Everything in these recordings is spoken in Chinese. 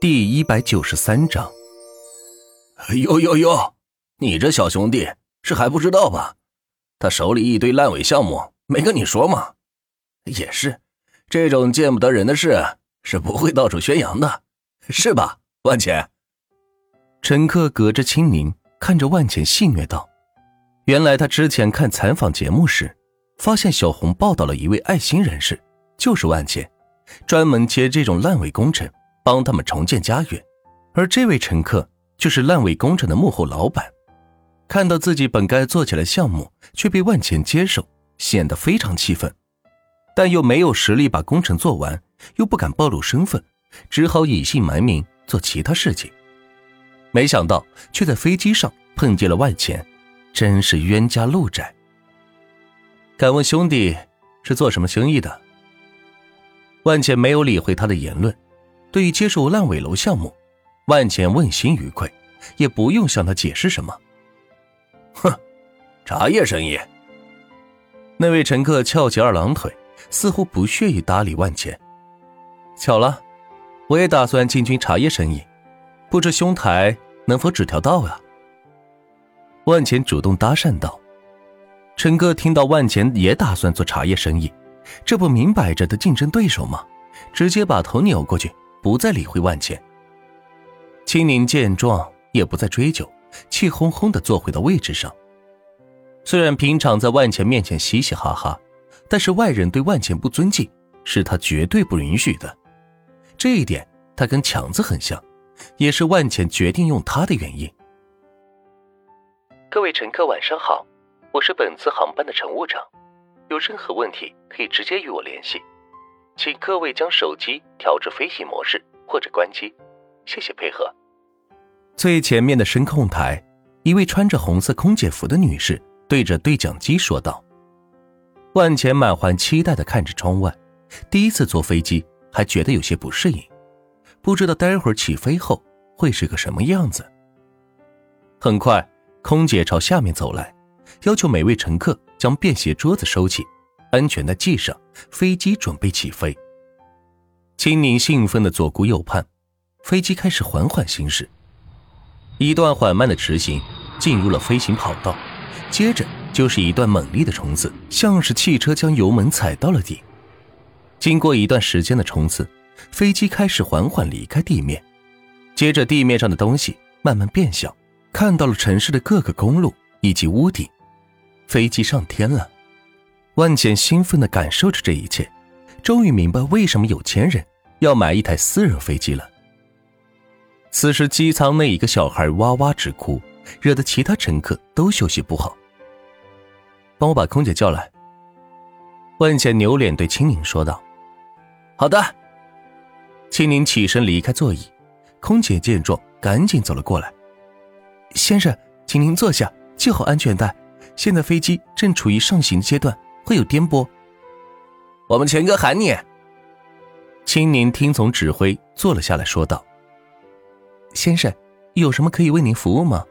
第一百九十三章。呦呦呦，你这小兄弟是还不知道吧？他手里一堆烂尾项目，没跟你说吗？也是，这种见不得人的事是不会到处宣扬的，是吧，万钱？陈克隔着青柠看着万钱戏谑道：“原来他之前看采访节目时，发现小红报道了一位爱心人士，就是万钱，专门接这种烂尾工程。”帮他们重建家园，而这位乘客就是烂尾工程的幕后老板。看到自己本该做起来项目却被万钱接手，显得非常气愤，但又没有实力把工程做完，又不敢暴露身份，只好隐姓埋名做其他事情。没想到却在飞机上碰见了万钱，真是冤家路窄。敢问兄弟是做什么生意的？万钱没有理会他的言论。对于接受烂尾楼项目，万钱问心无愧，也不用向他解释什么。哼，茶叶生意。那位乘客翘起二郎腿，似乎不屑于搭理万钱。巧了，我也打算进军茶叶生意，不知兄台能否指条道啊？万钱主动搭讪道。陈哥听到万钱也打算做茶叶生意，这不明摆着的竞争对手吗？直接把头扭过去。不再理会万钱。青宁见状，也不再追究，气哄哄的坐回到位置上。虽然平常在万钱面前嘻嘻哈哈，但是外人对万钱不尊敬，是他绝对不允许的。这一点，他跟强子很像，也是万钱决定用他的原因。各位乘客，晚上好，我是本次航班的乘务长，有任何问题可以直接与我联系。请各位将手机调至飞行模式或者关机，谢谢配合。最前面的声控台，一位穿着红色空姐服的女士对着对讲机说道。万钱满怀期待的看着窗外，第一次坐飞机还觉得有些不适应，不知道待会儿起飞后会是个什么样子。很快，空姐朝下面走来，要求每位乘客将便携桌子收起。安全带系上，飞机准备起飞。青柠兴奋的左顾右盼，飞机开始缓缓行驶。一段缓慢的直行，进入了飞行跑道，接着就是一段猛烈的冲刺，像是汽车将油门踩到了底。经过一段时间的冲刺，飞机开始缓缓离开地面，接着地面上的东西慢慢变小，看到了城市的各个公路以及屋顶，飞机上天了。万茜兴奋地感受着这一切，终于明白为什么有钱人要买一台私人飞机了。此时机舱内一个小孩哇哇直哭，惹得其他乘客都休息不好。帮我把空姐叫来。万茜扭脸对青柠说道：“好的。”青柠起身离开座椅，空姐见状赶紧走了过来：“先生，请您坐下，系好安全带。现在飞机正处于上行阶段。”会有颠簸。我们钱哥喊你。青柠听从指挥，坐了下来，说道：“先生，有什么可以为您服务吗？”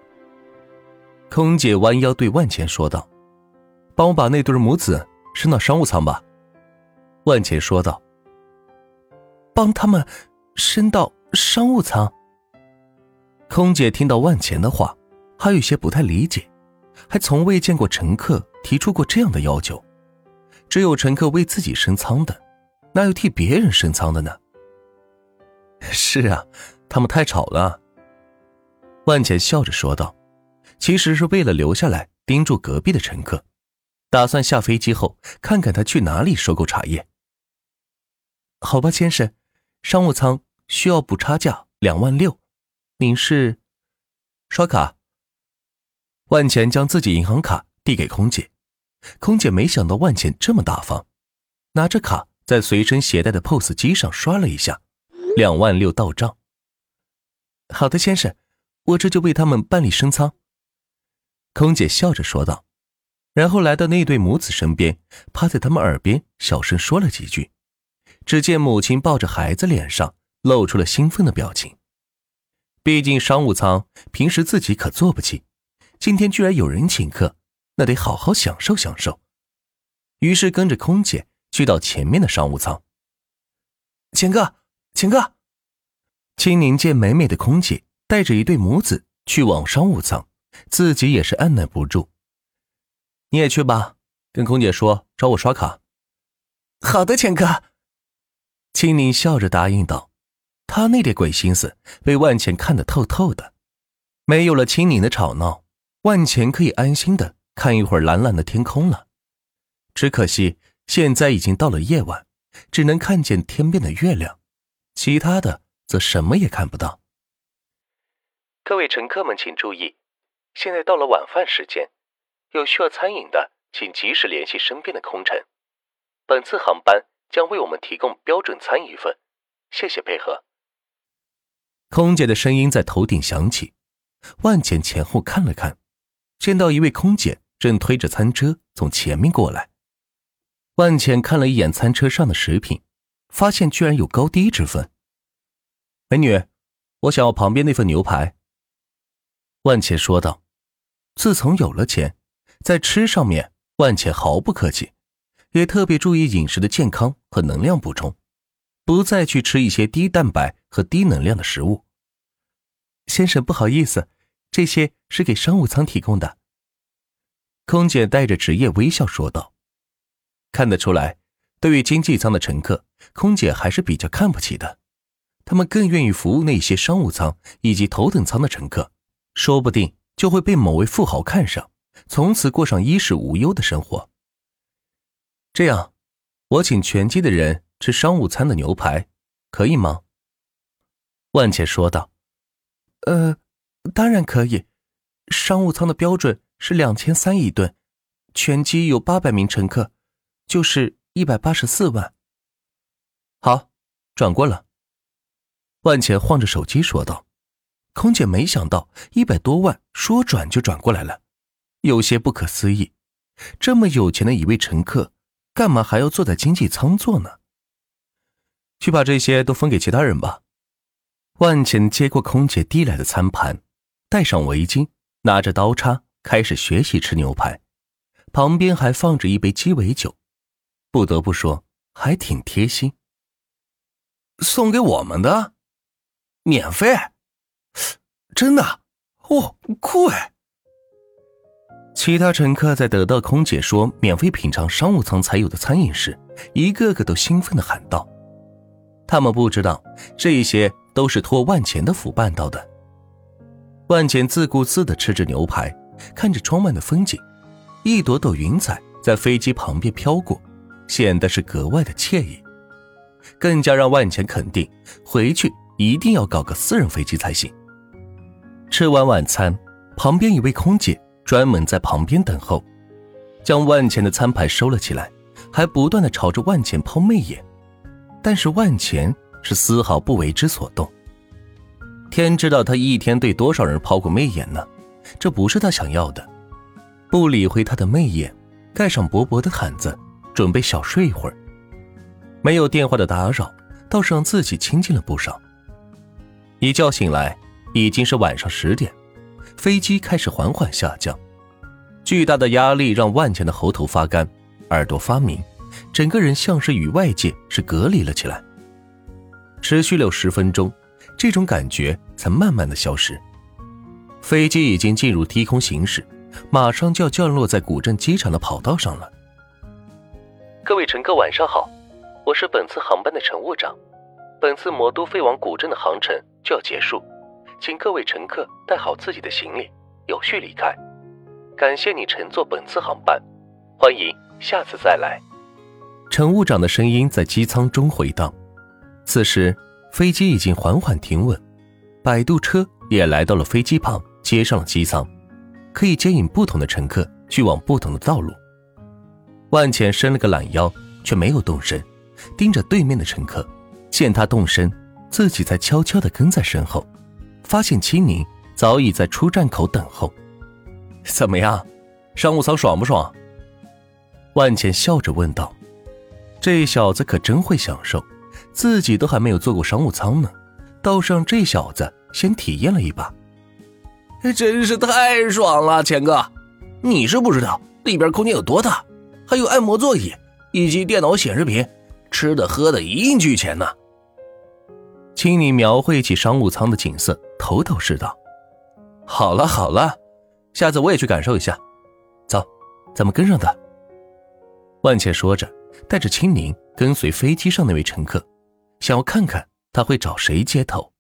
空姐弯腰对万钱说道：“帮我把那对母子升到商务舱吧。”万钱说道：“帮他们升到商务舱。”空姐听到万钱的话，还有些不太理解，还从未见过乘客提出过这样的要求。只有乘客为自己升舱的，哪有替别人升舱的呢？是啊，他们太吵了。万茜笑着说道：“其实是为了留下来盯住隔壁的乘客，打算下飞机后看看他去哪里收购茶叶。”好吧，先生，商务舱需要补差价两万六，您是？刷卡。万钱将自己银行卡递给空姐。空姐没想到万茜这么大方，拿着卡在随身携带的 POS 机上刷了一下，两万六到账。好的，先生，我这就为他们办理升舱。空姐笑着说道，然后来到那对母子身边，趴在他们耳边小声说了几句。只见母亲抱着孩子，脸上露出了兴奋的表情。毕竟商务舱平时自己可坐不起，今天居然有人请客。那得好好享受享受。于是跟着空姐去到前面的商务舱。钱哥，钱哥，青宁见美美的空姐带着一对母子去往商务舱，自己也是按耐不住。你也去吧，跟空姐说找我刷卡。好的，钱哥。青宁笑着答应道：“他那点鬼心思被万钱看得透透的。没有了青宁的吵闹，万钱可以安心的看一会儿蓝蓝的天空了。只可惜现在已经到了夜晚，只能看见天边的月亮，其他的则什么也看不到。各位乘客们请注意，现在到了晚饭时间，有需要餐饮的，请及时联系身边的空乘。本次航班。”将为我们提供标准餐一份，谢谢配合。空姐的声音在头顶响起，万茜前后看了看，见到一位空姐正推着餐车从前面过来。万茜看了一眼餐车上的食品，发现居然有高低之分。美女，我想要旁边那份牛排。万茜说道：“自从有了钱，在吃上面，万茜毫不客气。”也特别注意饮食的健康和能量补充，不再去吃一些低蛋白和低能量的食物。先生，不好意思，这些是给商务舱提供的。空姐带着职业微笑说道：“看得出来，对于经济舱的乘客，空姐还是比较看不起的。他们更愿意服务那些商务舱以及头等舱的乘客，说不定就会被某位富豪看上，从此过上衣食无忧的生活。”这样，我请全机的人吃商务餐的牛排，可以吗？万茜说道。“呃，当然可以。商务舱的标准是两千三一顿，全机有八百名乘客，就是一百八十四万。”好，转过了。万茜晃着手机说道。空姐没想到一百多万说转就转过来了，有些不可思议。这么有钱的一位乘客。干嘛还要坐在经济舱坐呢？去把这些都分给其他人吧。万茜接过空姐递来的餐盘，戴上围巾，拿着刀叉开始学习吃牛排，旁边还放着一杯鸡尾酒，不得不说还挺贴心。送给我们的，免费，真的，哇，酷哎！其他乘客在得到空姐说免费品尝商务舱才有的餐饮时，一个个都兴奋的喊道：“他们不知道，这些都是托万钱的福办到的。”万钱自顾自的吃着牛排，看着窗外的风景，一朵朵云彩在飞机旁边飘过，显得是格外的惬意，更加让万钱肯定回去一定要搞个私人飞机才行。吃完晚餐，旁边一位空姐。专门在旁边等候，将万钱的餐牌收了起来，还不断的朝着万钱抛媚眼，但是万钱是丝毫不为之所动。天知道他一天对多少人抛过媚眼呢？这不是他想要的。不理会他的媚眼，盖上薄薄的毯子，准备小睡一会儿。没有电话的打扰，倒是让自己清静了不少。一觉醒来，已经是晚上十点。飞机开始缓缓下降，巨大的压力让万茜的喉头发干，耳朵发鸣，整个人像是与外界是隔离了起来。持续了有十分钟，这种感觉才慢慢的消失。飞机已经进入低空行驶，马上就要降落在古镇机场的跑道上了。各位乘客晚上好，我是本次航班的乘务长，本次魔都飞往古镇的航程就要结束。请各位乘客带好自己的行李，有序离开。感谢你乘坐本次航班，欢迎下次再来。乘务长的声音在机舱中回荡。此时，飞机已经缓缓停稳，摆渡车也来到了飞机旁，接上了机舱，可以接引不同的乘客去往不同的道路。万茜伸了个懒腰，却没有动身，盯着对面的乘客。见他动身，自己才悄悄地跟在身后。发现青宁早已在出站口等候，怎么样，商务舱爽不爽？万茜笑着问道。这小子可真会享受，自己都还没有坐过商务舱呢，倒是让这小子先体验了一把。真是太爽了，钱哥，你是不知道里边空间有多大，还有按摩座椅以及电脑显示屏，吃的喝的一应俱全呢。青柠描绘起商务舱的景色，头头是道。好了好了，下次我也去感受一下。走，咱们跟上他。万茜说着，带着青柠跟随飞机上那位乘客，想要看看他会找谁接头。